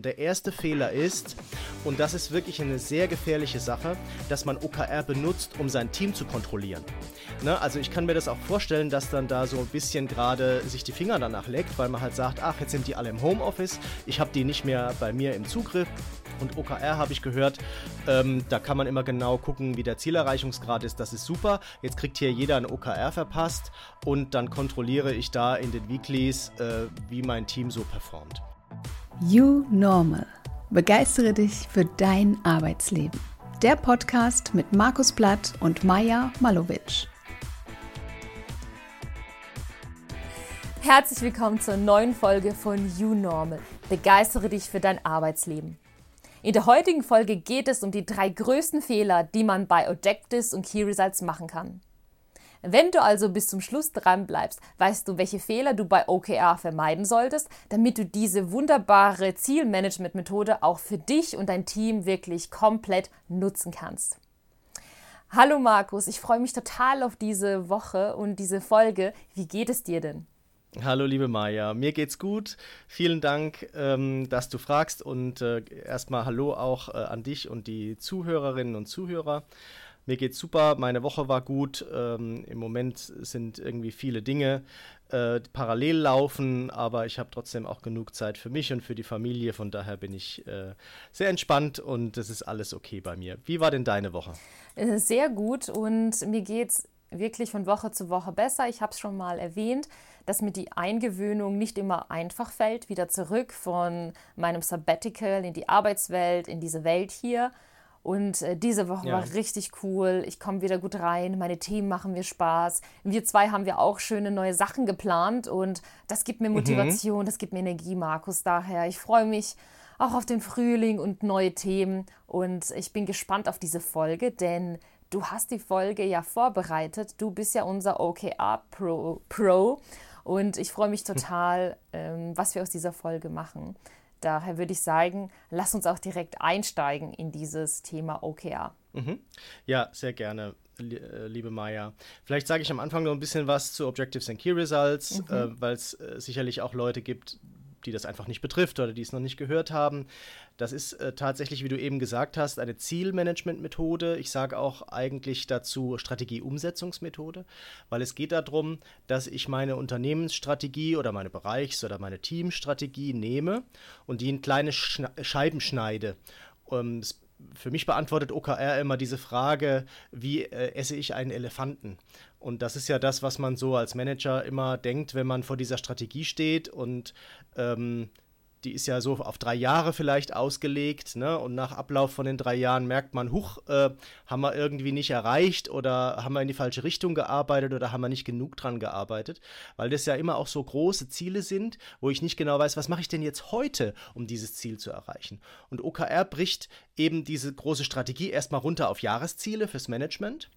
Und der erste Fehler ist, und das ist wirklich eine sehr gefährliche Sache, dass man OKR benutzt, um sein Team zu kontrollieren. Ne? Also ich kann mir das auch vorstellen, dass dann da so ein bisschen gerade sich die Finger danach leckt, weil man halt sagt, ach, jetzt sind die alle im Homeoffice, ich habe die nicht mehr bei mir im Zugriff. Und OKR habe ich gehört, ähm, da kann man immer genau gucken, wie der Zielerreichungsgrad ist. Das ist super. Jetzt kriegt hier jeder ein OKR verpasst und dann kontrolliere ich da in den Weeklies, äh, wie mein Team so performt. You Normal. Begeistere dich für dein Arbeitsleben. Der Podcast mit Markus Blatt und Maja Malowitsch. Herzlich willkommen zur neuen Folge von You Normal. Begeistere dich für dein Arbeitsleben. In der heutigen Folge geht es um die drei größten Fehler, die man bei Objectives und Key Results machen kann. Wenn du also bis zum Schluss dran bleibst, weißt du, welche Fehler du bei OKR vermeiden solltest, damit du diese wunderbare Zielmanagement-Methode auch für dich und dein Team wirklich komplett nutzen kannst. Hallo Markus, ich freue mich total auf diese Woche und diese Folge. Wie geht es dir denn? Hallo liebe Maja, mir geht's gut. Vielen Dank, ähm, dass du fragst und äh, erstmal Hallo auch äh, an dich und die Zuhörerinnen und Zuhörer. Mir geht's super, meine Woche war gut. Ähm, Im Moment sind irgendwie viele Dinge äh, parallel laufen, aber ich habe trotzdem auch genug Zeit für mich und für die Familie. Von daher bin ich äh, sehr entspannt und es ist alles okay bei mir. Wie war denn deine Woche? Sehr gut und mir geht's wirklich von Woche zu Woche besser. Ich habe es schon mal erwähnt dass mir die Eingewöhnung nicht immer einfach fällt, wieder zurück von meinem Sabbatical in die Arbeitswelt, in diese Welt hier. Und äh, diese Woche ja. war richtig cool. Ich komme wieder gut rein. Meine Themen machen mir Spaß. Wir zwei haben wir auch schöne neue Sachen geplant und das gibt mir mhm. Motivation, mhm. das gibt mir Energie, Markus. Daher, ich freue mich auch auf den Frühling und neue Themen und ich bin gespannt auf diese Folge, denn du hast die Folge ja vorbereitet. Du bist ja unser OKR Pro, Pro und ich freue mich total, ähm, was wir aus dieser Folge machen. Daher würde ich sagen, lass uns auch direkt einsteigen in dieses Thema OKR. Mhm. Ja, sehr gerne, äh, liebe Maya. Vielleicht sage ich am Anfang noch ein bisschen was zu Objectives and Key Results, mhm. äh, weil es äh, sicherlich auch Leute gibt, die das einfach nicht betrifft oder die es noch nicht gehört haben. Das ist äh, tatsächlich, wie du eben gesagt hast, eine Zielmanagement-Methode. Ich sage auch eigentlich dazu Strategieumsetzungsmethode, weil es geht darum, dass ich meine Unternehmensstrategie oder meine Bereichs- oder meine Teamstrategie nehme und die in kleine Schna Scheiben schneide. Um, für mich beantwortet OKR immer diese Frage, wie äh, esse ich einen Elefanten? Und das ist ja das, was man so als Manager immer denkt, wenn man vor dieser Strategie steht und ähm, die ist ja so auf drei Jahre vielleicht ausgelegt, ne? Und nach Ablauf von den drei Jahren merkt man, huch, äh, haben wir irgendwie nicht erreicht oder haben wir in die falsche Richtung gearbeitet oder haben wir nicht genug dran gearbeitet, weil das ja immer auch so große Ziele sind, wo ich nicht genau weiß, was mache ich denn jetzt heute, um dieses Ziel zu erreichen. Und OKR bricht eben diese große Strategie erstmal runter auf Jahresziele fürs Management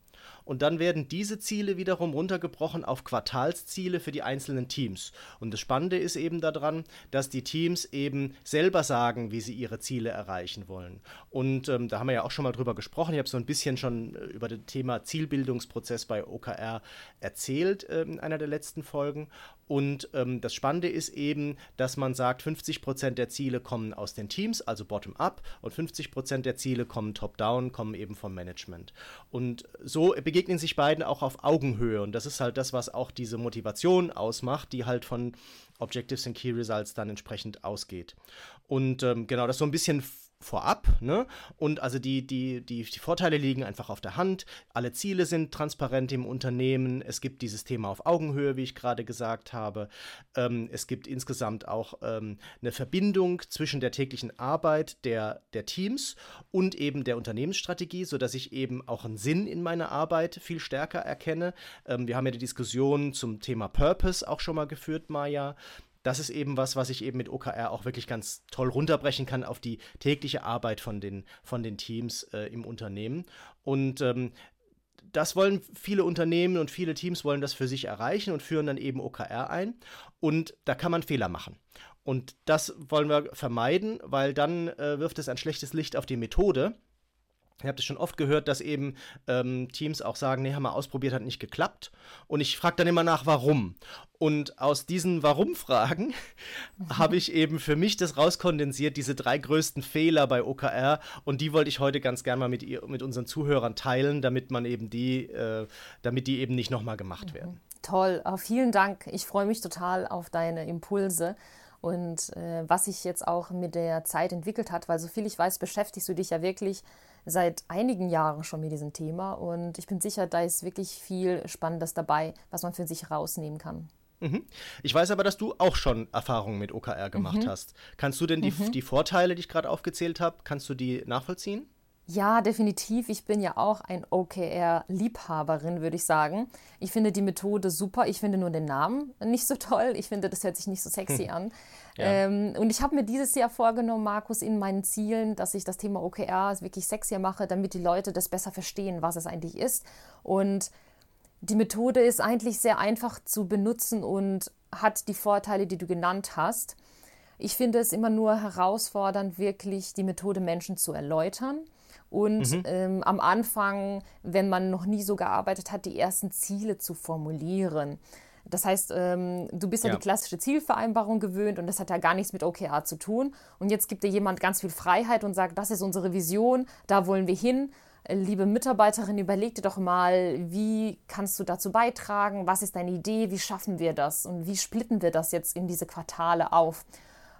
und dann werden diese Ziele wiederum runtergebrochen auf Quartalsziele für die einzelnen Teams. Und das Spannende ist eben daran, dass die Teams eben selber sagen, wie sie ihre Ziele erreichen wollen. Und ähm, da haben wir ja auch schon mal drüber gesprochen. Ich habe so ein bisschen schon äh, über das Thema Zielbildungsprozess bei OKR erzählt äh, in einer der letzten Folgen. Und ähm, das Spannende ist eben, dass man sagt, 50% der Ziele kommen aus den Teams, also bottom-up, und 50% der Ziele kommen top-down, kommen eben vom Management. Und so begegnen sich beiden auch auf Augenhöhe. Und das ist halt das, was auch diese Motivation ausmacht, die halt von Objectives and Key Results dann entsprechend ausgeht. Und ähm, genau, das so ein bisschen vorab. Ne? Und also die, die, die, die Vorteile liegen einfach auf der Hand. Alle Ziele sind transparent im Unternehmen. Es gibt dieses Thema auf Augenhöhe, wie ich gerade gesagt habe. Ähm, es gibt insgesamt auch ähm, eine Verbindung zwischen der täglichen Arbeit der, der Teams und eben der Unternehmensstrategie, sodass ich eben auch einen Sinn in meiner Arbeit viel stärker erkenne. Ähm, wir haben ja die Diskussion zum Thema Purpose auch schon mal geführt, Maja das ist eben was, was ich eben mit OKR auch wirklich ganz toll runterbrechen kann auf die tägliche Arbeit von den, von den Teams äh, im Unternehmen. Und ähm, das wollen viele Unternehmen und viele Teams wollen das für sich erreichen und führen dann eben OKR ein. Und da kann man Fehler machen. Und das wollen wir vermeiden, weil dann äh, wirft es ein schlechtes Licht auf die Methode Ich habe das schon oft gehört, dass eben ähm, Teams auch sagen, nee, haben wir ausprobiert, hat nicht geklappt. Und ich frage dann immer nach, warum. Und aus diesen Warum-Fragen habe ich eben für mich das rauskondensiert, diese drei größten Fehler bei OKR. Und die wollte ich heute ganz gerne mal mit, ihr, mit unseren Zuhörern teilen, damit man eben die, äh, damit die eben nicht nochmal gemacht mhm. werden. Toll, oh, vielen Dank. Ich freue mich total auf deine Impulse und äh, was sich jetzt auch mit der Zeit entwickelt hat, weil so viel ich weiß, beschäftigst du dich ja wirklich seit einigen Jahren schon mit diesem Thema und ich bin sicher, da ist wirklich viel Spannendes dabei, was man für sich rausnehmen kann. Mhm. Ich weiß aber, dass du auch schon Erfahrungen mit OKR gemacht mhm. hast. Kannst du denn die, mhm. die Vorteile, die ich gerade aufgezählt habe, kannst du die nachvollziehen? Ja, definitiv. Ich bin ja auch ein OKR-Liebhaberin, würde ich sagen. Ich finde die Methode super. Ich finde nur den Namen nicht so toll. Ich finde, das hört sich nicht so sexy an. Ja. Ähm, und ich habe mir dieses Jahr vorgenommen, Markus, in meinen Zielen, dass ich das Thema OKR wirklich sexier mache, damit die Leute das besser verstehen, was es eigentlich ist. Und die Methode ist eigentlich sehr einfach zu benutzen und hat die Vorteile, die du genannt hast. Ich finde es immer nur herausfordernd, wirklich die Methode Menschen zu erläutern und mhm. ähm, am Anfang, wenn man noch nie so gearbeitet hat, die ersten Ziele zu formulieren. Das heißt, ähm, du bist ja. ja die klassische Zielvereinbarung gewöhnt und das hat ja gar nichts mit OKR zu tun. Und jetzt gibt dir jemand ganz viel Freiheit und sagt, das ist unsere Vision, da wollen wir hin. Äh, liebe Mitarbeiterin, überleg dir doch mal, wie kannst du dazu beitragen? Was ist deine Idee? Wie schaffen wir das? Und wie splitten wir das jetzt in diese Quartale auf?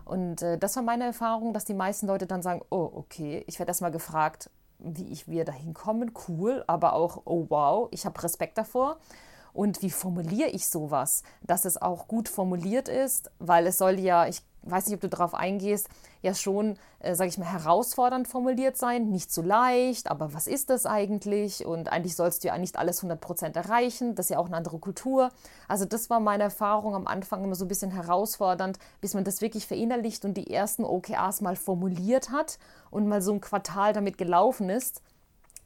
Und äh, das war meine Erfahrung, dass die meisten Leute dann sagen, oh, okay, ich werde erstmal gefragt, wie ich, wir dahin kommen, cool, aber auch, oh wow, ich habe Respekt davor. Und wie formuliere ich sowas, dass es auch gut formuliert ist, weil es soll ja, ich weiß nicht, ob du darauf eingehst, ja schon, äh, sage ich mal, herausfordernd formuliert sein, nicht so leicht, aber was ist das eigentlich? Und eigentlich sollst du ja nicht alles 100% erreichen, das ist ja auch eine andere Kultur. Also das war meine Erfahrung am Anfang immer so ein bisschen herausfordernd, bis man das wirklich verinnerlicht und die ersten OKRs mal formuliert hat und mal so ein Quartal damit gelaufen ist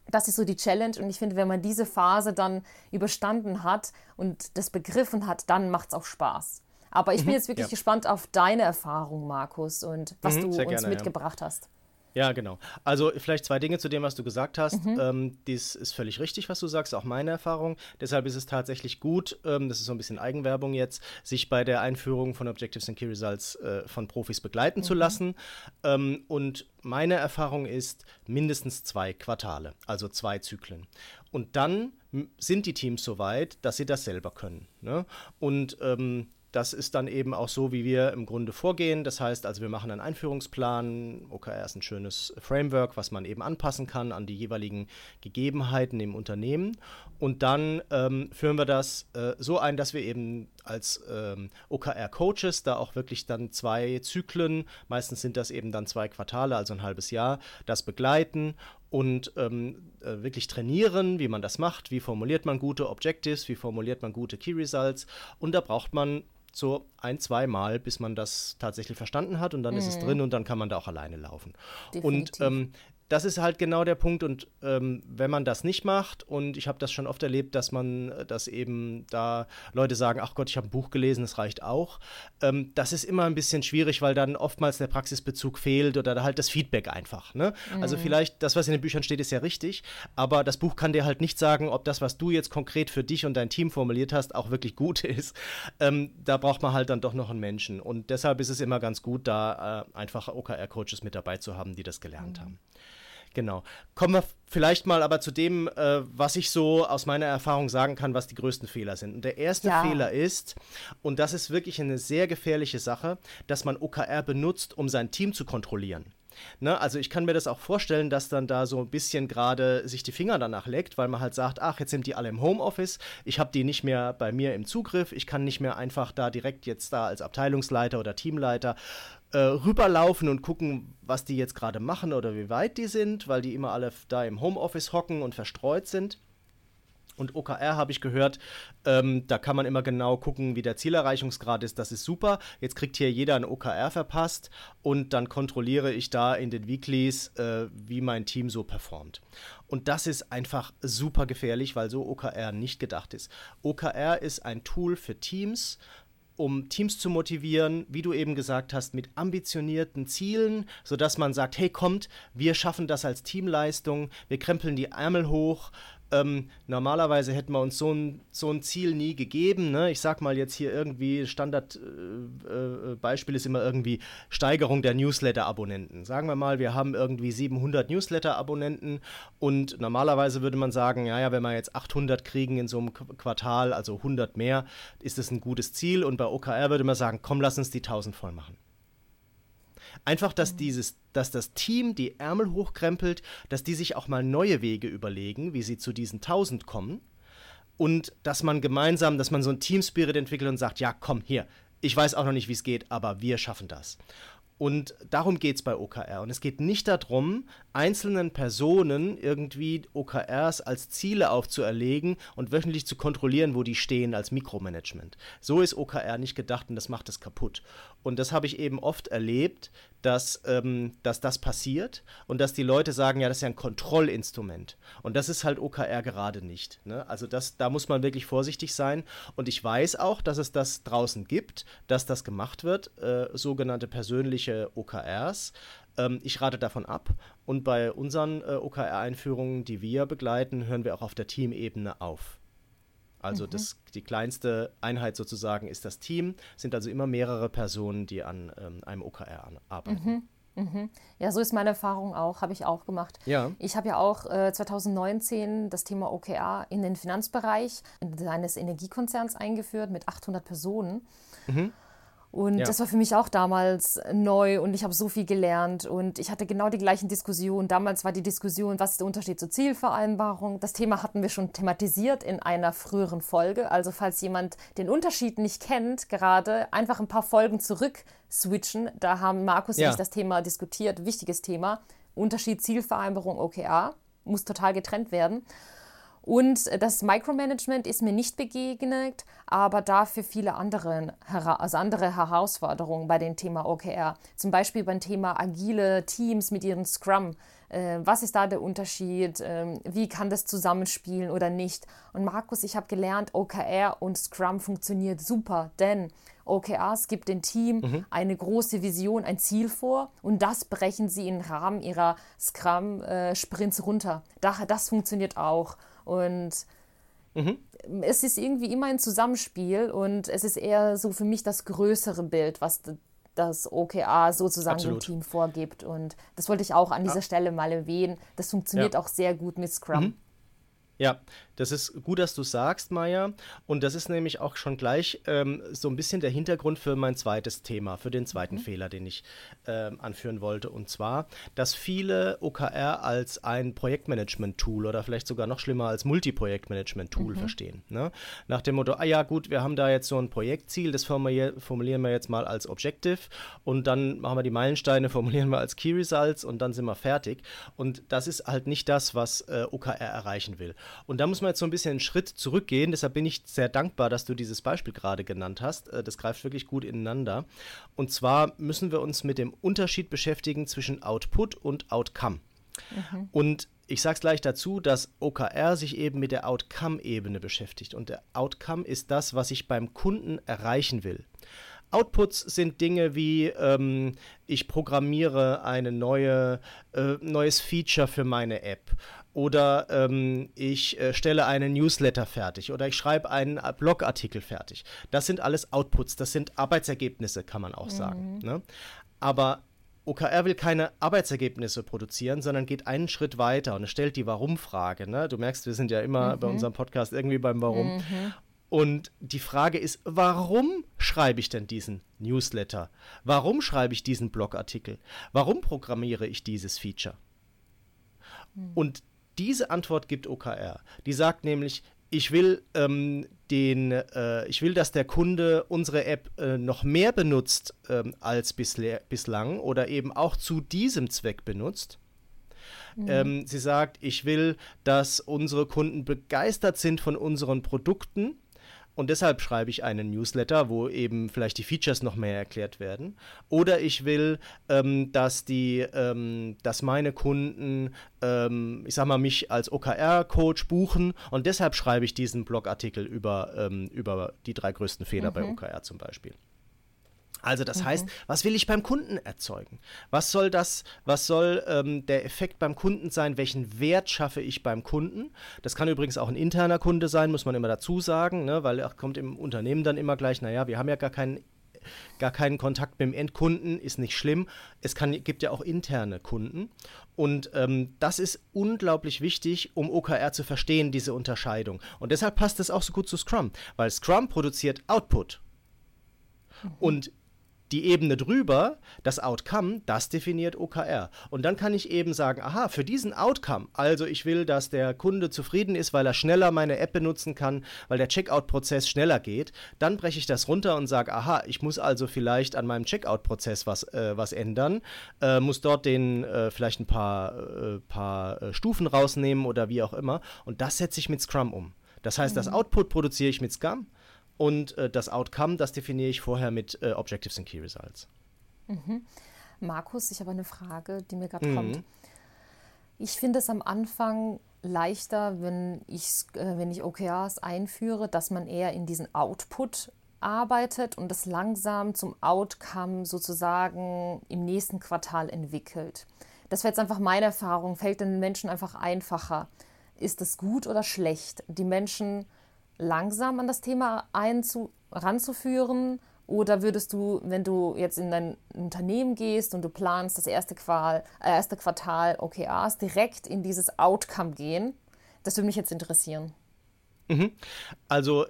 das ist so die Challenge und ich finde, wenn man diese Phase dann überstanden hat und das begriffen hat, dann macht es auch Spaß. Aber ich bin mhm, jetzt wirklich ja. gespannt auf deine Erfahrung, Markus, und was mhm, du uns gerne, mitgebracht ja. hast. Ja, genau. Also vielleicht zwei Dinge zu dem, was du gesagt hast. Mhm. Ähm, dies ist völlig richtig, was du sagst, auch meine Erfahrung. Deshalb ist es tatsächlich gut, ähm, das ist so ein bisschen Eigenwerbung jetzt, sich bei der Einführung von Objectives and Key Results äh, von Profis begleiten mhm. zu lassen. Ähm, und meine Erfahrung ist mindestens zwei Quartale, also zwei Zyklen. Und dann sind die Teams so weit, dass sie das selber können. Ne? Und ähm, das ist dann eben auch so, wie wir im Grunde vorgehen. Das heißt, also wir machen einen Einführungsplan. OKR ist ein schönes Framework, was man eben anpassen kann an die jeweiligen Gegebenheiten im Unternehmen. Und dann ähm, führen wir das äh, so ein, dass wir eben als ähm, OKR-Coaches da auch wirklich dann zwei Zyklen, meistens sind das eben dann zwei Quartale, also ein halbes Jahr, das begleiten und ähm, äh, wirklich trainieren, wie man das macht, wie formuliert man gute Objectives, wie formuliert man gute Key Results. Und da braucht man so ein, zwei Mal, bis man das tatsächlich verstanden hat und dann mhm. ist es mhm. drin und dann kann man da auch alleine laufen. Definitiv. Und ähm, das ist halt genau der Punkt. Und ähm, wenn man das nicht macht, und ich habe das schon oft erlebt, dass man, äh, dass eben da Leute sagen, ach Gott, ich habe ein Buch gelesen, das reicht auch. Ähm, das ist immer ein bisschen schwierig, weil dann oftmals der Praxisbezug fehlt oder halt das Feedback einfach. Ne? Also mhm. Also vielleicht, das, was in den Büchern steht, ist ja richtig, aber das Buch kann dir halt nicht sagen, ob das, was du jetzt konkret für dich und dein Team formuliert hast, auch wirklich gut ist. Ähm, da braucht man halt dann doch noch einen Menschen. Und deshalb ist es immer ganz gut, da äh, einfach OKR-Coaches mit dabei zu haben, die das gelernt mhm. haben. Genau. Kommen wir vielleicht mal aber zu dem, äh, was ich so aus meiner Erfahrung sagen kann, was die größten Fehler sind. Und der erste ja. Fehler ist, und das ist wirklich eine sehr gefährliche Sache, dass man OKR benutzt, um sein Team zu kontrollieren. Ne, also ich kann mir das auch vorstellen, dass dann da so ein bisschen gerade sich die Finger danach leckt, weil man halt sagt, ach, jetzt sind die alle im Homeoffice, ich habe die nicht mehr bei mir im Zugriff, ich kann nicht mehr einfach da direkt jetzt da als Abteilungsleiter oder Teamleiter äh, rüberlaufen und gucken, was die jetzt gerade machen oder wie weit die sind, weil die immer alle da im Homeoffice hocken und verstreut sind. Und OKR habe ich gehört, ähm, da kann man immer genau gucken, wie der Zielerreichungsgrad ist. Das ist super. Jetzt kriegt hier jeder ein OKR verpasst und dann kontrolliere ich da in den Weeklies, äh, wie mein Team so performt. Und das ist einfach super gefährlich, weil so OKR nicht gedacht ist. OKR ist ein Tool für Teams, um Teams zu motivieren, wie du eben gesagt hast, mit ambitionierten Zielen, sodass man sagt, hey, kommt, wir schaffen das als Teamleistung, wir krempeln die Ärmel hoch, ähm, normalerweise hätten wir uns so ein, so ein Ziel nie gegeben. Ne? Ich sag mal jetzt hier irgendwie, Standardbeispiel äh, äh, ist immer irgendwie Steigerung der Newsletter-Abonnenten. Sagen wir mal, wir haben irgendwie 700 Newsletter-Abonnenten und normalerweise würde man sagen, ja, ja, wenn wir jetzt 800 kriegen in so einem Quartal, also 100 mehr, ist das ein gutes Ziel. Und bei OKR würde man sagen, komm, lass uns die 1000 voll machen. Einfach, dass mhm. dieses, dass das Team die Ärmel hochkrempelt, dass die sich auch mal neue Wege überlegen, wie sie zu diesen 1000 kommen. Und dass man gemeinsam, dass man so ein Teamspirit entwickelt und sagt, ja, komm, hier, ich weiß auch noch nicht, wie es geht, aber wir schaffen das. Und darum geht es bei OKR. Und es geht nicht darum, einzelnen Personen irgendwie OKRs als Ziele aufzuerlegen und wöchentlich zu kontrollieren, wo die stehen als Mikromanagement. So ist OKR nicht gedacht und das macht es kaputt. Und das habe ich eben oft erlebt, dass, ähm, dass das passiert und dass die Leute sagen, ja, das ist ja ein Kontrollinstrument. Und das ist halt OKR gerade nicht. Ne? Also das, da muss man wirklich vorsichtig sein. Und ich weiß auch, dass es das draußen gibt, dass das gemacht wird, äh, sogenannte persönliche OKRs. Ähm, ich rate davon ab. Und bei unseren äh, OKR-Einführungen, die wir begleiten, hören wir auch auf der Teamebene auf. Also mhm. das, die kleinste Einheit sozusagen ist das Team, sind also immer mehrere Personen, die an ähm, einem OKR arbeiten. Mhm. Mhm. Ja, so ist meine Erfahrung auch, habe ich auch gemacht. Ja. Ich habe ja auch äh, 2019 das Thema OKR in den Finanzbereich eines Energiekonzerns eingeführt mit 800 Personen. Mhm. Und ja. das war für mich auch damals neu und ich habe so viel gelernt und ich hatte genau die gleichen Diskussionen. Damals war die Diskussion, was ist der Unterschied zur Zielvereinbarung? Das Thema hatten wir schon thematisiert in einer früheren Folge. Also falls jemand den Unterschied nicht kennt, gerade einfach ein paar Folgen zurück switchen. Da haben Markus ja. und ich das Thema diskutiert. Wichtiges Thema. Unterschied Zielvereinbarung OKR muss total getrennt werden. Und das Micromanagement ist mir nicht begegnet, aber dafür viele andere, also andere Herausforderungen bei dem Thema OKR. Zum Beispiel beim Thema agile Teams mit ihren Scrum. Äh, was ist da der Unterschied? Ähm, wie kann das zusammenspielen oder nicht? Und Markus, ich habe gelernt, OKR und Scrum funktioniert super, denn OKRs gibt dem Team mhm. eine große Vision, ein Ziel vor und das brechen sie im Rahmen ihrer Scrum-Sprints äh, runter. Das funktioniert auch. Und mhm. es ist irgendwie immer ein Zusammenspiel und es ist eher so für mich das größere Bild, was das OKA sozusagen Absolut. dem Team vorgibt. Und das wollte ich auch an dieser ja. Stelle mal erwähnen. Das funktioniert ja. auch sehr gut mit Scrum. Mhm. Ja, das ist gut, dass du sagst, Maya. Und das ist nämlich auch schon gleich ähm, so ein bisschen der Hintergrund für mein zweites Thema, für den zweiten mhm. Fehler, den ich ähm, anführen wollte. Und zwar, dass viele OKR als ein Projektmanagement-Tool oder vielleicht sogar noch schlimmer als Multiprojektmanagement-Tool mhm. verstehen. Ne? Nach dem Motto, ah ja, gut, wir haben da jetzt so ein Projektziel, das formulier formulieren wir jetzt mal als Objective und dann machen wir die Meilensteine, formulieren wir als Key Results und dann sind wir fertig. Und das ist halt nicht das, was äh, OKR erreichen will. Und da muss man jetzt so ein bisschen einen Schritt zurückgehen. Deshalb bin ich sehr dankbar, dass du dieses Beispiel gerade genannt hast. Äh, das greift wirklich gut ineinander. Und zwar müssen wir uns mit dem Unterschied beschäftigen zwischen Output und Outcome. Mhm. Und ich sage es gleich dazu, dass OKR sich eben mit der Outcome-Ebene beschäftigt. Und der Outcome ist das, was ich beim Kunden erreichen will. Outputs sind Dinge wie, ähm, ich programmiere ein neue, äh, neues Feature für meine App oder ähm, ich äh, stelle einen Newsletter fertig oder ich schreibe einen äh, Blogartikel fertig. Das sind alles Outputs, das sind Arbeitsergebnisse, kann man auch mhm. sagen. Ne? Aber OKR will keine Arbeitsergebnisse produzieren, sondern geht einen Schritt weiter und stellt die Warum-Frage. Ne? Du merkst, wir sind ja immer mhm. bei unserem Podcast irgendwie beim Warum. Mhm. Und die Frage ist, warum schreibe ich denn diesen Newsletter? Warum schreibe ich diesen Blogartikel? Warum programmiere ich dieses Feature? Mhm. Und diese Antwort gibt OKR. Die sagt nämlich, ich will ähm, den, äh, ich will, dass der Kunde unsere App äh, noch mehr benutzt ähm, als bislang oder eben auch zu diesem Zweck benutzt. Mhm. Ähm, sie sagt, ich will, dass unsere Kunden begeistert sind von unseren Produkten und deshalb schreibe ich einen Newsletter, wo eben vielleicht die Features noch mehr erklärt werden. Oder ich will, ähm, dass die, ähm, dass meine Kunden, ähm, ich sag mal, mich als OKR-Coach buchen und deshalb schreibe ich diesen Blogartikel über, ähm, über die drei größten Fehler mhm. bei OKR zum Beispiel. Also das mhm. heißt, was will ich beim Kunden erzeugen? Was soll das, was soll ähm, der Effekt beim Kunden sein? Welchen Wert schaffe ich beim Kunden? Das kann übrigens auch ein interner Kunde sein, muss man immer dazu sagen, ne? weil er kommt im Unternehmen dann immer gleich, naja, wir haben ja gar keinen gar keinen Kontakt mit dem Endkunden, ist nicht schlimm. Es kann, gibt ja auch interne Kunden. Und ähm, das ist unglaublich wichtig, um OKR zu verstehen, diese Unterscheidung. Und deshalb passt es auch so gut zu Scrum, weil Scrum produziert Output. Mhm. Und die Ebene drüber, das Outcome, das definiert OKR. Und dann kann ich eben sagen, aha, für diesen Outcome, also ich will, dass der Kunde zufrieden ist, weil er schneller meine App benutzen kann, weil der Checkout-Prozess schneller geht, dann breche ich das runter und sage, aha, ich muss also vielleicht an meinem Checkout-Prozess was, äh, was ändern, äh, muss dort den äh, vielleicht ein paar, äh, paar äh, Stufen rausnehmen oder wie auch immer. Und das setze ich mit Scrum um. Das heißt, mhm. das Output produziere ich mit Scrum und äh, das Outcome, das definiere ich vorher mit äh, Objectives and Key Results. Mhm. Markus, ich habe eine Frage, die mir gerade mhm. kommt. Ich finde es am Anfang leichter, wenn ich, äh, wenn ich OKRs einführe, dass man eher in diesen Output arbeitet und das langsam zum Outcome sozusagen im nächsten Quartal entwickelt. Das wäre jetzt einfach meine Erfahrung, fällt den Menschen einfach einfacher. Ist das gut oder schlecht? Die Menschen langsam an das Thema einzu ranzuführen? Oder würdest du, wenn du jetzt in dein Unternehmen gehst und du planst das erste, Qual, äh, erste Quartal OKRs, direkt in dieses Outcome gehen? Das würde mich jetzt interessieren. Mhm. Also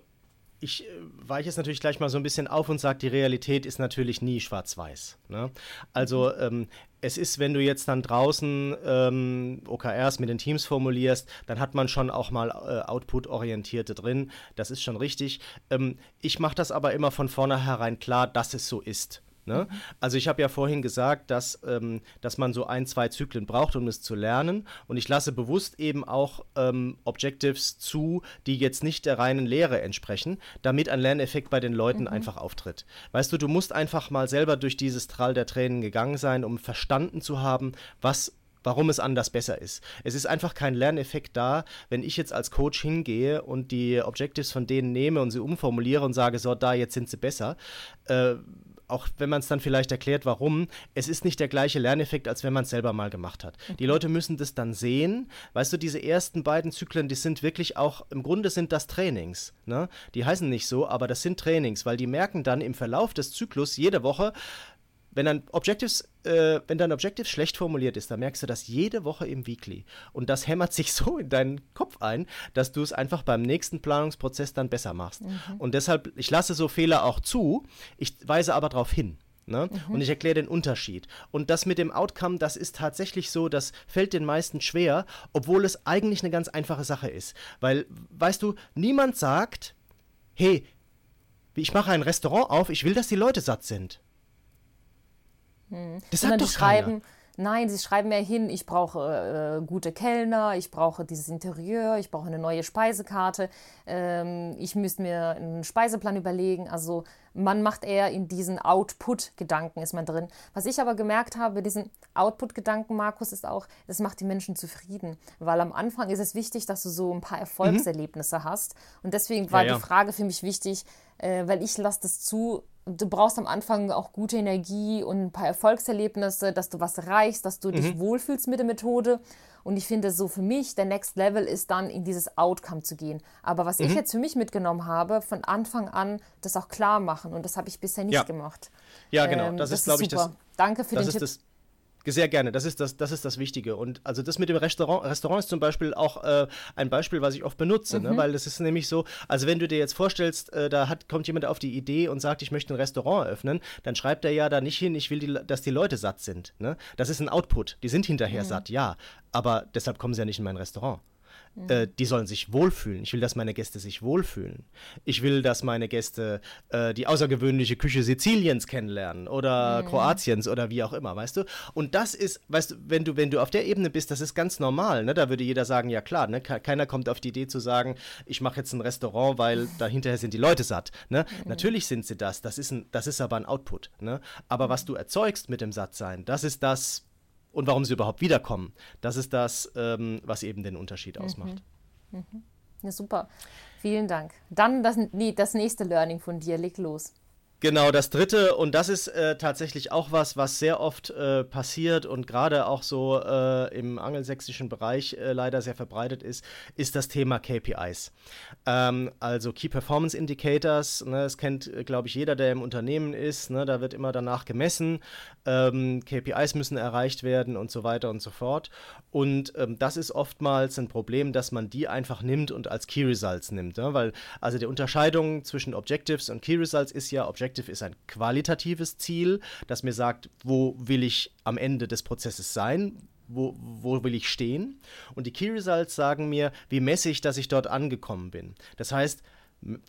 ich äh, weiche es natürlich gleich mal so ein bisschen auf und sage, die Realität ist natürlich nie schwarz-weiß. Ne? Also ähm, es ist, wenn du jetzt dann draußen ähm, OKRs mit den Teams formulierst, dann hat man schon auch mal äh, Output-orientierte drin. Das ist schon richtig. Ähm, ich mache das aber immer von vornherein klar, dass es so ist. Ne? Also ich habe ja vorhin gesagt, dass, ähm, dass man so ein, zwei Zyklen braucht, um es zu lernen. Und ich lasse bewusst eben auch ähm, Objectives zu, die jetzt nicht der reinen Lehre entsprechen, damit ein Lerneffekt bei den Leuten mhm. einfach auftritt. Weißt du, du musst einfach mal selber durch dieses Trall der Tränen gegangen sein, um verstanden zu haben, was warum es anders besser ist. Es ist einfach kein Lerneffekt da, wenn ich jetzt als Coach hingehe und die Objectives von denen nehme und sie umformuliere und sage, so, da, jetzt sind sie besser. Äh, auch wenn man es dann vielleicht erklärt, warum, es ist nicht der gleiche Lerneffekt, als wenn man es selber mal gemacht hat. Die mhm. Leute müssen das dann sehen. Weißt du, diese ersten beiden Zyklen, die sind wirklich auch, im Grunde sind das Trainings. Ne? Die heißen nicht so, aber das sind Trainings, weil die merken dann im Verlauf des Zyklus jede Woche, wenn dein Objectives, äh, wenn dein Objective schlecht formuliert ist, dann merkst du das jede Woche im Weekly. Und das hämmert sich so in deinen Kopf ein, dass du es einfach beim nächsten Planungsprozess dann besser machst. Mhm. Und deshalb, ich lasse so Fehler auch zu, ich weise aber darauf hin. Ne? Mhm. Und ich erkläre den Unterschied. Und das mit dem Outcome, das ist tatsächlich so, das fällt den meisten schwer, obwohl es eigentlich eine ganz einfache Sache ist. Weil, weißt du, niemand sagt, hey, ich mache ein Restaurant auf, ich will, dass die Leute satt sind. Hm. Das sagt doch schreiben, Nein, sie schreiben mehr hin, ich brauche äh, gute Kellner, ich brauche dieses Interieur, ich brauche eine neue Speisekarte, ähm, ich müsste mir einen Speiseplan überlegen. Also man macht eher in diesen Output-Gedanken ist man drin. Was ich aber gemerkt habe, diesen Output-Gedanken, Markus, ist auch, das macht die Menschen zufrieden. Weil am Anfang ist es wichtig, dass du so ein paar Erfolgserlebnisse mhm. hast. Und deswegen war ja, ja. die Frage für mich wichtig, äh, weil ich lasse das zu, du brauchst am Anfang auch gute Energie und ein paar Erfolgserlebnisse, dass du was erreichst, dass du mhm. dich wohlfühlst mit der Methode. Und ich finde so für mich, der Next Level ist dann in dieses Outcome zu gehen. Aber was mhm. ich jetzt für mich mitgenommen habe, von Anfang an das auch klar machen. Und das habe ich bisher nicht ja. gemacht. Ja, genau. Das, ähm, das ist, glaube ich, das. Danke für den Tipp. Das sehr gerne, das ist das, das ist das Wichtige. Und also das mit dem Restaurant, Restaurant ist zum Beispiel auch äh, ein Beispiel, was ich oft benutze, ne? mhm. ne? weil das ist nämlich so, also wenn du dir jetzt vorstellst, äh, da hat, kommt jemand auf die Idee und sagt, ich möchte ein Restaurant eröffnen, dann schreibt er ja da nicht hin, ich will, die, dass die Leute satt sind. Ne? Das ist ein Output, die sind hinterher mhm. satt, ja, aber deshalb kommen sie ja nicht in mein Restaurant. Mhm. Äh, die sollen sich wohlfühlen. Ich will, dass meine Gäste sich wohlfühlen. Ich will, dass meine Gäste äh, die außergewöhnliche Küche Siziliens kennenlernen oder mhm. Kroatiens oder wie auch immer, weißt du? Und das ist, weißt du, wenn du, wenn du auf der Ebene bist, das ist ganz normal, ne? Da würde jeder sagen, ja klar, ne? Keiner kommt auf die Idee zu sagen, ich mache jetzt ein Restaurant, weil dahinterher sind die Leute satt. Ne? Mhm. Natürlich sind sie das. Das ist, ein, das ist aber ein Output. Ne? Aber was du erzeugst mit dem Sattsein, das ist das, und warum sie überhaupt wiederkommen. Das ist das, ähm, was eben den Unterschied ausmacht. Mhm. Mhm. Ja, super. Vielen Dank. Dann das, das nächste Learning von dir. Leg los. Genau, das dritte, und das ist äh, tatsächlich auch was, was sehr oft äh, passiert und gerade auch so äh, im angelsächsischen Bereich äh, leider sehr verbreitet ist, ist das Thema KPIs. Ähm, also Key Performance Indicators, ne, das kennt, äh, glaube ich, jeder, der im Unternehmen ist. Ne, da wird immer danach gemessen, ähm, KPIs müssen erreicht werden und so weiter und so fort. Und ähm, das ist oftmals ein Problem, dass man die einfach nimmt und als Key Results nimmt. Ne? Weil also die Unterscheidung zwischen Objectives und Key Results ist ja, Objectives Objective ist ein qualitatives Ziel, das mir sagt, wo will ich am Ende des Prozesses sein, wo, wo, will ich stehen? Und die Key Results sagen mir, wie messe ich, dass ich dort angekommen bin. Das heißt,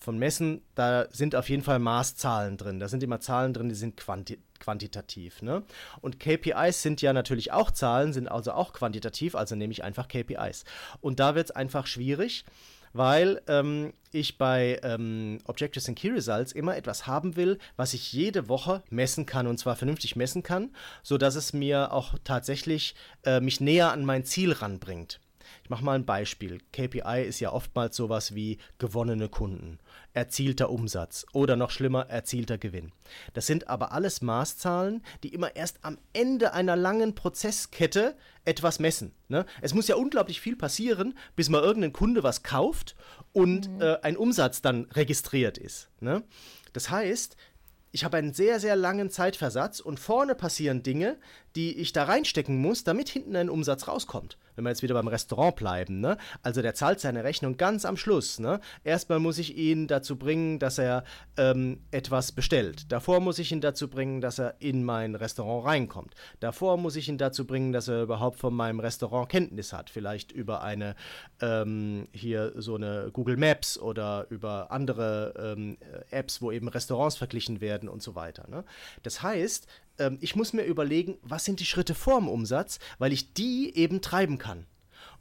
von Messen, da sind auf jeden Fall Maßzahlen drin. Da sind immer Zahlen drin, die sind quanti quantitativ. Ne? Und KPIs sind ja natürlich auch Zahlen, sind also auch quantitativ, also nehme ich einfach KPIs. Und da wird es einfach schwierig, weil ähm, ich bei ähm, Objectives and Key Results immer etwas haben will, was ich jede Woche messen kann und zwar vernünftig messen kann, sodass es mir auch tatsächlich äh, mich näher an mein Ziel ranbringt. Ich mache mal ein Beispiel. KPI ist ja oftmals sowas wie gewonnene Kunden, erzielter Umsatz oder noch schlimmer, erzielter Gewinn. Das sind aber alles Maßzahlen, die immer erst am Ende einer langen Prozesskette etwas messen. Ne? Es muss ja unglaublich viel passieren, bis mal irgendein Kunde was kauft und mhm. äh, ein Umsatz dann registriert ist. Ne? Das heißt, ich habe einen sehr, sehr langen Zeitversatz und vorne passieren Dinge, die ich da reinstecken muss, damit hinten ein Umsatz rauskommt wenn wir jetzt wieder beim Restaurant bleiben, ne? Also der zahlt seine Rechnung ganz am Schluss, ne? Erstmal muss ich ihn dazu bringen, dass er ähm, etwas bestellt. Davor muss ich ihn dazu bringen, dass er in mein Restaurant reinkommt. Davor muss ich ihn dazu bringen, dass er überhaupt von meinem Restaurant Kenntnis hat. Vielleicht über eine, ähm, hier so eine Google Maps oder über andere ähm, Apps, wo eben Restaurants verglichen werden und so weiter. Ne? Das heißt, ähm, ich muss mir überlegen, was sind die Schritte vorm Umsatz, weil ich die eben treiben kann.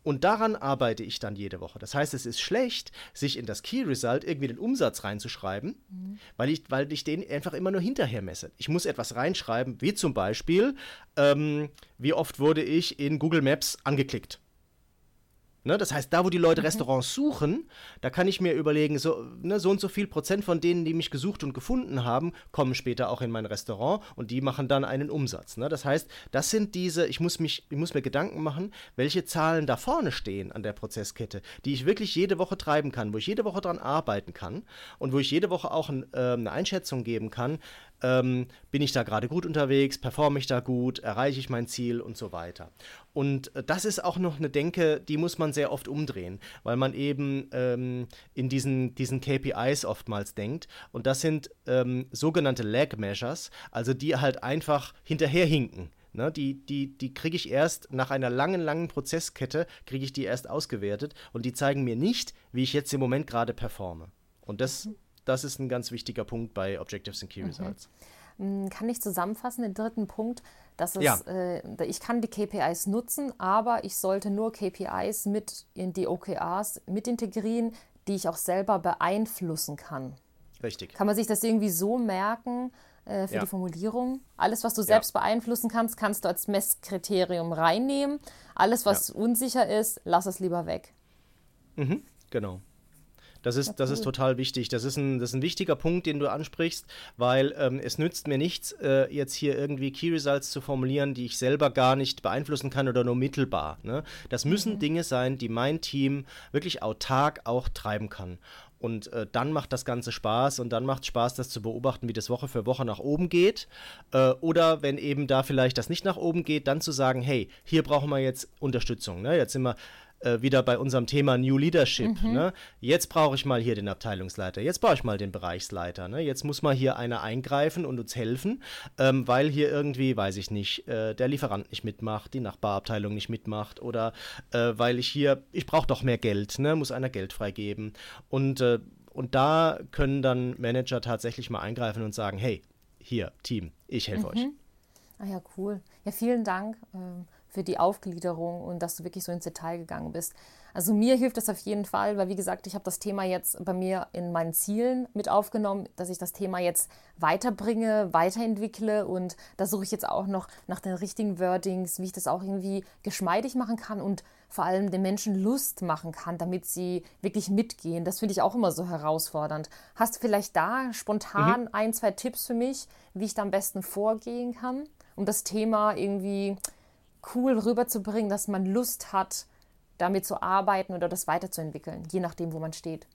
Und daran arbeite ich dann jede Woche. Das heißt, es ist schlecht, sich in das Key Result irgendwie den Umsatz reinzuschreiben, mhm. weil, ich, weil ich den einfach immer nur hinterher messe. Ich muss etwas reinschreiben, wie zum Beispiel, ähm, wie oft wurde ich in Google Maps angeklickt. Ne? Das heißt, da, wo die Leute mhm. Restaurants suchen, da kann ich mir überlegen, so, ne, so und so viel Prozent von denen, die mich gesucht und gefunden haben, kommen später auch in mein Restaurant und die machen dann einen Umsatz. Ne? Das heißt, das sind diese, ich muss, mich, ich muss mir Gedanken machen, welche Zahlen da vorne stehen an der Prozesskette, die ich wirklich jede Woche treiben kann, wo ich jede Woche dran arbeiten kann und wo ich jede Woche auch ein, äh, eine Einschätzung geben kann, ähm, bin ich da gerade gut unterwegs, performe ich da gut, erreiche ich mein Ziel und so weiter. Und äh, das ist auch noch eine Denke, die muss man sehr oft umdrehen, weil man eben ähm, in diesen, diesen KPIs oftmals denkt. Und das sind ähm, sogenannte Lag Measures, also die halt einfach hinterherhinken. Ne, die die, die kriege ich erst nach einer langen, langen Prozesskette, kriege ich die erst ausgewertet und die zeigen mir nicht, wie ich jetzt im Moment gerade performe. Und das mhm das ist ein ganz wichtiger Punkt bei Objectives and Key mhm. Results. Mhm. Kann ich zusammenfassen, den dritten Punkt, dass es, ja. äh, ich kann die KPIs nutzen, aber ich sollte nur KPIs mit in die OKRs mit integrieren, die ich auch selber beeinflussen kann. Richtig. Kann man sich das irgendwie so merken äh, für ja. die Formulierung? Alles, was du selbst ja. beeinflussen kannst, kannst du als Messkriterium reinnehmen. Alles, was unsicher ist, lass es lieber weg. Mhm, genau. Das ist, das ist total wichtig. Das ist, ein, das ist ein wichtiger Punkt, den du ansprichst, weil ähm, es nützt mir nichts, äh, jetzt hier irgendwie Key Results zu formulieren, die ich selber gar nicht beeinflussen kann oder nur mittelbar. Ne? Das müssen mhm. Dinge sein, die mein Team wirklich autark auch treiben kann. Und äh, dann macht das Ganze Spaß und dann macht es Spaß, das zu beobachten, wie das Woche für Woche nach oben geht. Äh, oder wenn eben da vielleicht das nicht nach oben geht, dann zu sagen, hey, hier brauchen wir jetzt Unterstützung. Ne? Jetzt sind wir äh, wieder bei unserem Thema New Leadership. Mhm. Ne? Jetzt brauche ich mal hier den Abteilungsleiter, jetzt brauche ich mal den Bereichsleiter. Ne? Jetzt muss mal hier einer eingreifen und uns helfen, ähm, weil hier irgendwie, weiß ich nicht, äh, der Lieferant nicht mitmacht, die Nachbarabteilung nicht mitmacht oder äh, weil ich hier, ich brauche doch mehr Geld, ne? muss einer Geld freigeben. Und, äh, und da können dann Manager tatsächlich mal eingreifen und sagen, hey, hier, Team, ich helfe mhm. euch. Ah ja, cool. Ja, vielen Dank äh, für die Aufgliederung und dass du wirklich so ins Detail gegangen bist. Also mir hilft das auf jeden Fall, weil wie gesagt, ich habe das Thema jetzt bei mir in meinen Zielen mit aufgenommen, dass ich das Thema jetzt weiterbringe, weiterentwickle und da suche ich jetzt auch noch nach den richtigen Wordings, wie ich das auch irgendwie geschmeidig machen kann und vor allem den Menschen Lust machen kann, damit sie wirklich mitgehen. Das finde ich auch immer so herausfordernd. Hast du vielleicht da spontan mhm. ein, zwei Tipps für mich, wie ich da am besten vorgehen kann, um das Thema irgendwie cool rüberzubringen, dass man Lust hat, damit zu arbeiten oder das weiterzuentwickeln, je nachdem, wo man steht.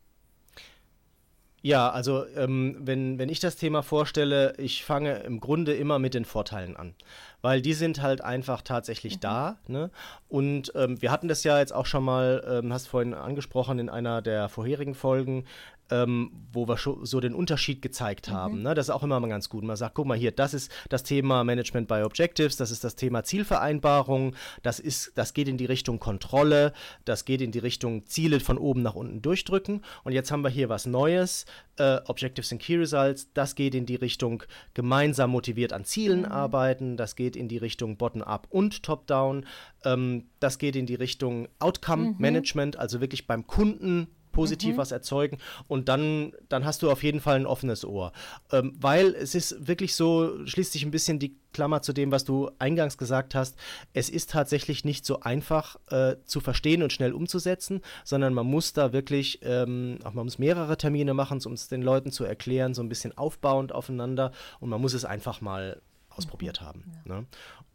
Ja, also ähm, wenn, wenn ich das Thema vorstelle, ich fange im Grunde immer mit den Vorteilen an, weil die sind halt einfach tatsächlich mhm. da. Ne? Und ähm, wir hatten das ja jetzt auch schon mal, ähm, hast vorhin angesprochen in einer der vorherigen Folgen, ähm, wo wir so den Unterschied gezeigt mhm. haben. Ne? Das ist auch immer mal ganz gut. Man sagt, guck mal hier, das ist das Thema Management by Objectives, das ist das Thema Zielvereinbarung, das, ist, das geht in die Richtung Kontrolle, das geht in die Richtung Ziele von oben nach unten durchdrücken. Und jetzt haben wir hier was Neues, äh, Objectives and Key Results, das geht in die Richtung gemeinsam motiviert an Zielen mhm. arbeiten, das geht in die Richtung Bottom-up und Top-down, ähm, das geht in die Richtung Outcome mhm. Management, also wirklich beim Kunden positiv mhm. was erzeugen und dann, dann hast du auf jeden Fall ein offenes Ohr. Ähm, weil es ist wirklich so, schließt sich ein bisschen die Klammer zu dem, was du eingangs gesagt hast, es ist tatsächlich nicht so einfach äh, zu verstehen und schnell umzusetzen, sondern man muss da wirklich, ähm, auch man muss mehrere Termine machen, um es den Leuten zu erklären, so ein bisschen aufbauend aufeinander und man muss es einfach mal ausprobiert mhm. haben. Ja. Ne?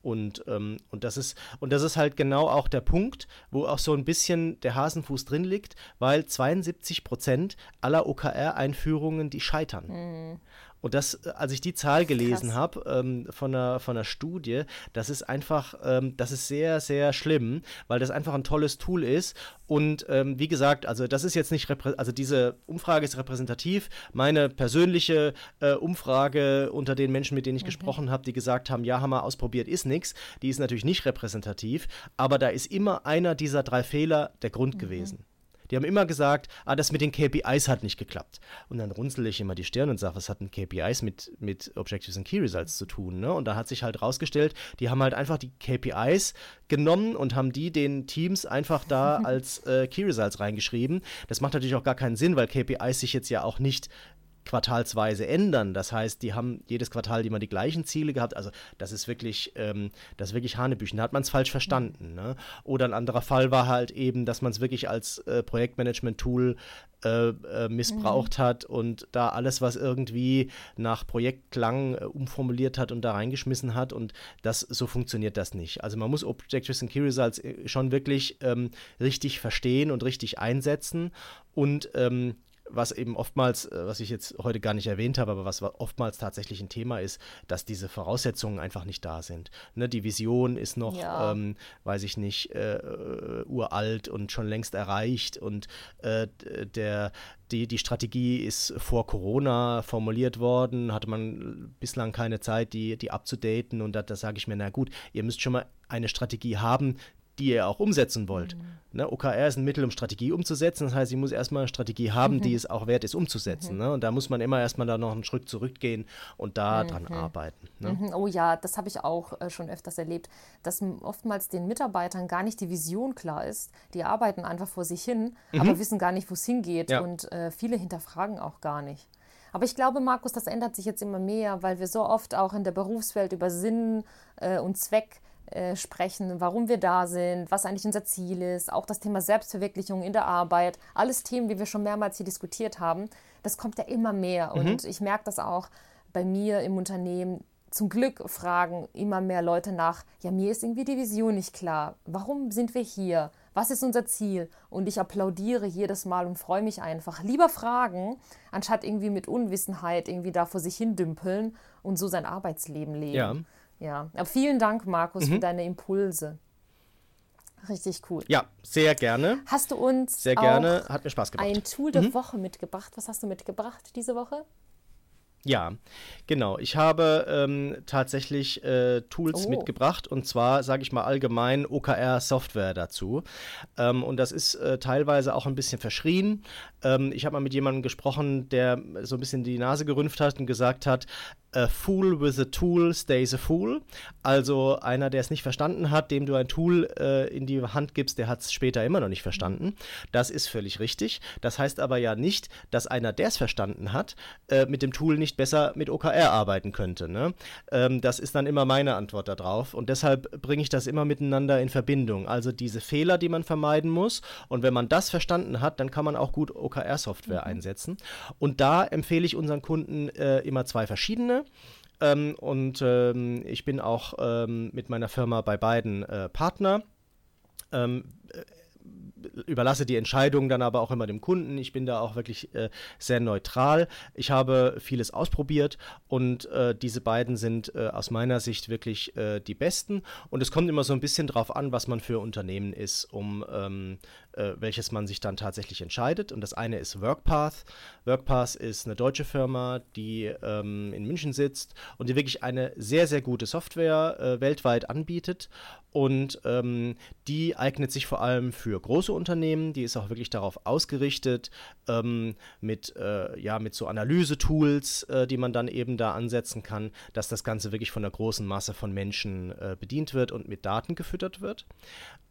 Und, ähm, und, das ist, und das ist halt genau auch der Punkt, wo auch so ein bisschen der Hasenfuß drin liegt, weil 72 Prozent aller OKR-Einführungen, die scheitern. Mhm. Und das, als ich die Zahl gelesen habe ähm, von, einer, von einer Studie, das ist einfach, ähm, das ist sehr, sehr schlimm, weil das einfach ein tolles Tool ist. Und ähm, wie gesagt, also das ist jetzt nicht, also diese Umfrage ist repräsentativ. Meine persönliche äh, Umfrage unter den Menschen, mit denen ich okay. Gesprochen habe, die gesagt haben, ja, haben wir ausprobiert, ist nichts, die ist natürlich nicht repräsentativ, aber da ist immer einer dieser drei Fehler der Grund mhm. gewesen. Die haben immer gesagt, ah, das mit den KPIs hat nicht geklappt. Und dann runzel ich immer die Stirn und sage, was hat denn KPIs mit, mit Objectives and Key Results zu tun? Ne? Und da hat sich halt rausgestellt, die haben halt einfach die KPIs genommen und haben die den Teams einfach da als äh, Key Results reingeschrieben. Das macht natürlich auch gar keinen Sinn, weil KPIs sich jetzt ja auch nicht quartalsweise ändern. Das heißt, die haben jedes Quartal immer die gleichen Ziele gehabt. Also das ist wirklich, ähm, das ist wirklich Hanebüchen. Da hat man es falsch verstanden. Ne? Oder ein anderer Fall war halt eben, dass man es wirklich als äh, Projektmanagement-Tool äh, äh, missbraucht mhm. hat und da alles, was irgendwie nach Projekt klang, äh, umformuliert hat und da reingeschmissen hat. Und das so funktioniert das nicht. Also man muss Objectives and Key Results äh, schon wirklich ähm, richtig verstehen und richtig einsetzen. Und ähm, was eben oftmals, äh, was ich jetzt heute gar nicht erwähnt habe, aber was oftmals tatsächlich ein Thema ist, dass diese Voraussetzungen einfach nicht da sind. Ne, die Vision ist noch, ja. ähm, weiß ich nicht, äh, äh, uralt und schon längst erreicht und äh, der, die, die Strategie ist vor Corona formuliert worden, hatte man bislang keine Zeit, die, die abzudaten und da, da sage ich mir, na gut, ihr müsst schon mal eine Strategie haben, die ihr auch umsetzen wollt. Mhm. Ne, OKR ist ein Mittel, um Strategie umzusetzen. Das heißt, sie muss erstmal eine Strategie haben, mhm. die es auch wert ist, umzusetzen. Mhm. Ne? Und da muss man immer erstmal da noch einen Schritt zurückgehen und da dran mhm. arbeiten. Ne? Mhm. Oh ja, das habe ich auch äh, schon öfters erlebt, dass oftmals den Mitarbeitern gar nicht die Vision klar ist. Die arbeiten einfach vor sich hin, aber mhm. wissen gar nicht, wo es hingeht. Ja. Und äh, viele hinterfragen auch gar nicht. Aber ich glaube, Markus, das ändert sich jetzt immer mehr, weil wir so oft auch in der Berufswelt über Sinn äh, und Zweck äh, sprechen, warum wir da sind, was eigentlich unser Ziel ist, auch das Thema Selbstverwirklichung in der Arbeit, alles Themen, die wir schon mehrmals hier diskutiert haben, das kommt ja immer mehr. Mhm. Und ich merke das auch bei mir im Unternehmen. Zum Glück fragen immer mehr Leute nach, ja, mir ist irgendwie die Vision nicht klar. Warum sind wir hier? Was ist unser Ziel? Und ich applaudiere jedes Mal und freue mich einfach. Lieber fragen, anstatt irgendwie mit Unwissenheit irgendwie da vor sich hin dümpeln und so sein Arbeitsleben leben. Ja. Ja, aber vielen Dank, Markus, mhm. für deine Impulse. Richtig cool. Ja, sehr gerne. Hast du uns sehr gerne, hat mir Spaß gemacht. ein Tool der mhm. Woche mitgebracht? Was hast du mitgebracht diese Woche? Ja, genau. Ich habe ähm, tatsächlich äh, Tools oh. mitgebracht und zwar, sage ich mal allgemein, OKR-Software dazu. Ähm, und das ist äh, teilweise auch ein bisschen verschrien. Ähm, ich habe mal mit jemandem gesprochen, der so ein bisschen die Nase gerümpft hat und gesagt hat, a fool with a tool stays a fool. Also einer, der es nicht verstanden hat, dem du ein Tool äh, in die Hand gibst, der hat es später immer noch nicht verstanden. Das ist völlig richtig. Das heißt aber ja nicht, dass einer, der es verstanden hat, äh, mit dem Tool nicht besser mit OKR arbeiten könnte. Ne? Ähm, das ist dann immer meine Antwort darauf. Und deshalb bringe ich das immer miteinander in Verbindung. Also diese Fehler, die man vermeiden muss. Und wenn man das verstanden hat, dann kann man auch gut OKR-Software mhm. einsetzen. Und da empfehle ich unseren Kunden äh, immer zwei verschiedene. Ähm, und ähm, ich bin auch ähm, mit meiner Firma bei beiden äh, Partner. Überlasse die Entscheidung dann aber auch immer dem Kunden. Ich bin da auch wirklich äh, sehr neutral. Ich habe vieles ausprobiert und äh, diese beiden sind äh, aus meiner Sicht wirklich äh, die besten. Und es kommt immer so ein bisschen drauf an, was man für Unternehmen ist, um ähm, äh, welches man sich dann tatsächlich entscheidet. Und das eine ist WorkPath. WorkPath ist eine deutsche Firma, die ähm, in München sitzt und die wirklich eine sehr, sehr gute Software äh, weltweit anbietet. Und ähm, die eignet sich vor allem für große Unternehmen. Die ist auch wirklich darauf ausgerichtet, ähm, mit, äh, ja, mit so Analyse-Tools, äh, die man dann eben da ansetzen kann, dass das Ganze wirklich von einer großen Masse von Menschen äh, bedient wird und mit Daten gefüttert wird.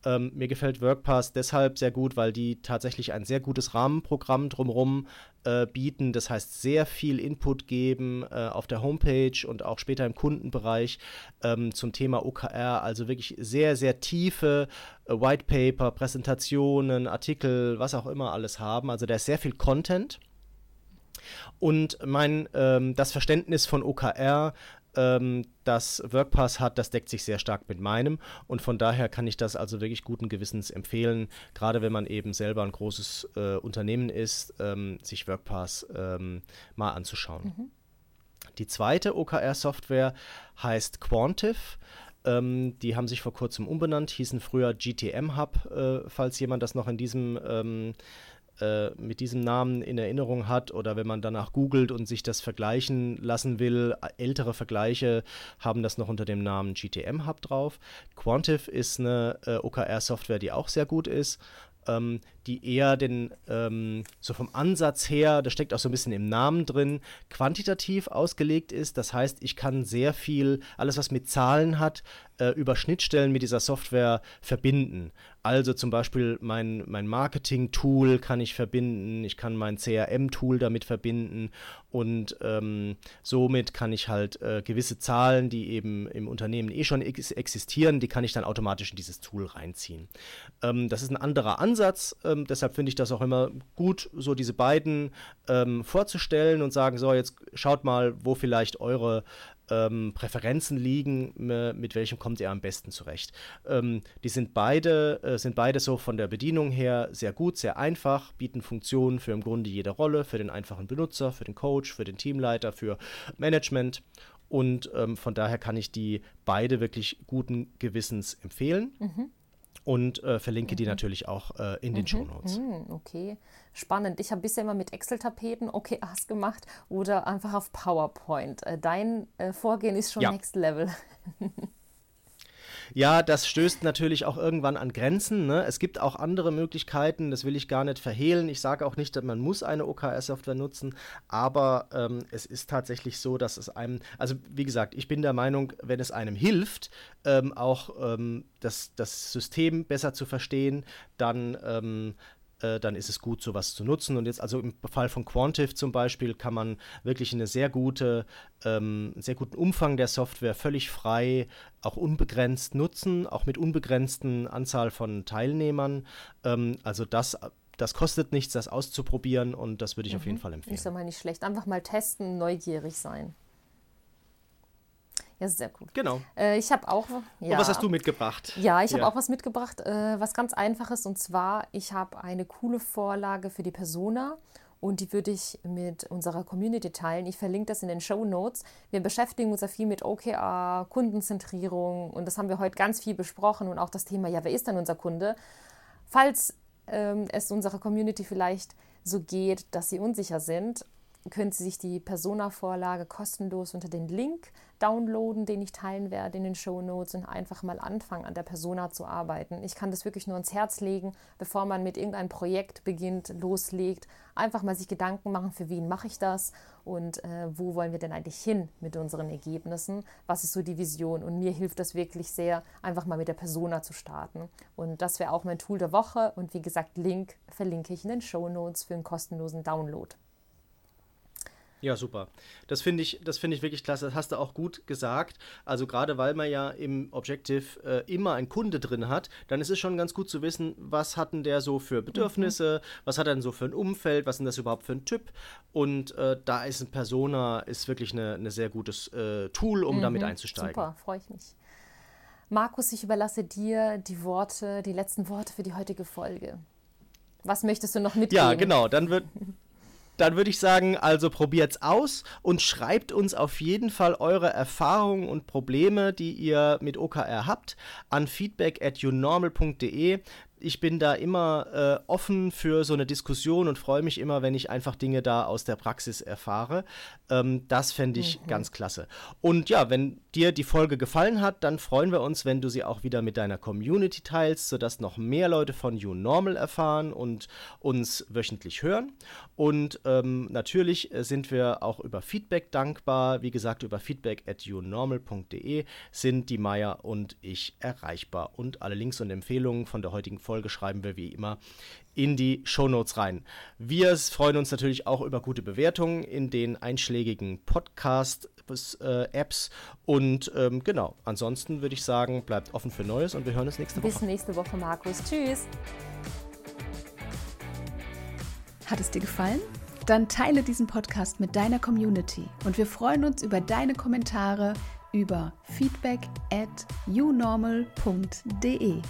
Ähm, mir gefällt WorkPass deshalb sehr gut, weil die tatsächlich ein sehr gutes Rahmenprogramm drumherum äh, bieten. Das heißt, sehr viel Input geben äh, auf der Homepage und auch später im Kundenbereich ähm, zum Thema OKR. Also wirklich sehr, sehr tiefe äh, White Paper, Präsentationen, Artikel, was auch immer alles haben. Also da ist sehr viel Content. Und mein, ähm, das Verständnis von OKR ähm, das WorkPass hat, das deckt sich sehr stark mit meinem und von daher kann ich das also wirklich guten Gewissens empfehlen, gerade wenn man eben selber ein großes äh, Unternehmen ist, ähm, sich WorkPass ähm, mal anzuschauen. Mhm. Die zweite OKR-Software heißt Quantif. Ähm, die haben sich vor kurzem umbenannt, hießen früher GTM Hub, äh, falls jemand das noch in diesem ähm, äh, mit diesem Namen in Erinnerung hat oder wenn man danach googelt und sich das vergleichen lassen will, ältere Vergleiche haben das noch unter dem Namen GTM Hub drauf. Quantif ist eine äh, OKR-Software, die auch sehr gut ist. Ähm, die eher den, ähm, so vom Ansatz her, das steckt auch so ein bisschen im Namen drin, quantitativ ausgelegt ist. Das heißt, ich kann sehr viel, alles was mit Zahlen hat, äh, über Schnittstellen mit dieser Software verbinden. Also zum Beispiel mein, mein Marketing-Tool kann ich verbinden, ich kann mein CRM-Tool damit verbinden und ähm, somit kann ich halt äh, gewisse Zahlen, die eben im Unternehmen eh schon ex existieren, die kann ich dann automatisch in dieses Tool reinziehen. Ähm, das ist ein anderer Ansatz, ähm, deshalb finde ich das auch immer gut, so diese beiden ähm, vorzustellen und sagen, so jetzt schaut mal, wo vielleicht eure ähm, Präferenzen liegen, mit welchem kommt ihr am besten zurecht. Ähm, die sind beide, äh, sind beide so von der Bedienung her sehr gut, sehr einfach, bieten Funktionen für im Grunde jede Rolle, für den einfachen Benutzer, für den Coach, für den Teamleiter, für Management. Und ähm, von daher kann ich die beide wirklich guten Gewissens empfehlen. Mhm und äh, verlinke mhm. die natürlich auch äh, in den mhm. Show Notes. Mhm. Okay, spannend. Ich habe bisher immer mit Excel-Tapeten OKRs gemacht oder einfach auf PowerPoint. Äh, dein äh, Vorgehen ist schon ja. Next Level. Ja, das stößt natürlich auch irgendwann an Grenzen. Ne? Es gibt auch andere Möglichkeiten, das will ich gar nicht verhehlen. Ich sage auch nicht, dass man muss eine OKR-Software nutzen, aber ähm, es ist tatsächlich so, dass es einem, also wie gesagt, ich bin der Meinung, wenn es einem hilft, ähm, auch ähm, das, das System besser zu verstehen, dann ähm, äh, dann ist es gut, sowas zu nutzen. Und jetzt also im Fall von Quantif zum Beispiel kann man wirklich eine sehr gute, ähm, sehr guten Umfang der Software völlig frei, auch unbegrenzt nutzen, auch mit unbegrenzten Anzahl von Teilnehmern. Ähm, also das das kostet nichts, das auszuprobieren und das würde ich mhm. auf jeden Fall empfehlen. Ist doch mal nicht schlecht. Einfach mal testen, neugierig sein. Ja, sehr gut. Genau. Äh, ich habe auch. Ja, und was hast du mitgebracht? Ja, ich habe ja. auch was mitgebracht, äh, was ganz einfaches. Und zwar, ich habe eine coole Vorlage für die Persona. und die würde ich mit unserer Community teilen. Ich verlinke das in den Show Notes. Wir beschäftigen uns ja viel mit OKR, Kundenzentrierung und das haben wir heute ganz viel besprochen und auch das Thema, ja, wer ist denn unser Kunde? Falls ähm, es unserer Community vielleicht so geht, dass sie unsicher sind, können Sie sich die Persona-Vorlage kostenlos unter den Link downloaden, den ich teilen werde in den Show Notes und einfach mal anfangen, an der Persona zu arbeiten. Ich kann das wirklich nur ins Herz legen, bevor man mit irgendeinem Projekt beginnt, loslegt. Einfach mal sich Gedanken machen, für wen mache ich das und äh, wo wollen wir denn eigentlich hin mit unseren Ergebnissen? Was ist so die Vision? Und mir hilft das wirklich sehr, einfach mal mit der Persona zu starten. Und das wäre auch mein Tool der Woche. Und wie gesagt, Link verlinke ich in den Show Notes für einen kostenlosen Download. Ja, super. Das finde ich, das ich wirklich klasse. Das hast du auch gut gesagt. Also gerade weil man ja im Objective äh, immer einen Kunde drin hat, dann ist es schon ganz gut zu wissen, was hat denn der so für Bedürfnisse, mhm. was hat er denn so für ein Umfeld, was ist denn das überhaupt für ein Typ. Und äh, da ist ein Persona ist wirklich ein eine sehr gutes äh, Tool, um mhm. damit einzusteigen. Super, freue ich mich. Markus, ich überlasse dir die Worte, die letzten Worte für die heutige Folge. Was möchtest du noch mitgeben? Ja, genau. Dann wird dann würde ich sagen, also probiert's aus und schreibt uns auf jeden Fall eure Erfahrungen und Probleme, die ihr mit OKR habt, an feedback at unormal.de ich bin da immer äh, offen für so eine Diskussion und freue mich immer, wenn ich einfach Dinge da aus der Praxis erfahre. Ähm, das fände ich mhm. ganz klasse. Und ja, wenn dir die Folge gefallen hat, dann freuen wir uns, wenn du sie auch wieder mit deiner Community teilst, sodass noch mehr Leute von You Normal erfahren und uns wöchentlich hören. Und ähm, natürlich sind wir auch über Feedback dankbar. Wie gesagt, über feedback at younormal.de sind die Maya und ich erreichbar. Und alle Links und Empfehlungen von der heutigen Folge schreiben wir wie immer in die Shownotes rein. Wir freuen uns natürlich auch über gute Bewertungen in den einschlägigen Podcast-Apps. Äh, und ähm, genau, ansonsten würde ich sagen, bleibt offen für Neues und wir hören uns nächste Woche. Bis nächste Woche, Markus. Tschüss. Hat es dir gefallen? Dann teile diesen Podcast mit deiner Community und wir freuen uns über deine Kommentare über feedback at unormal.de.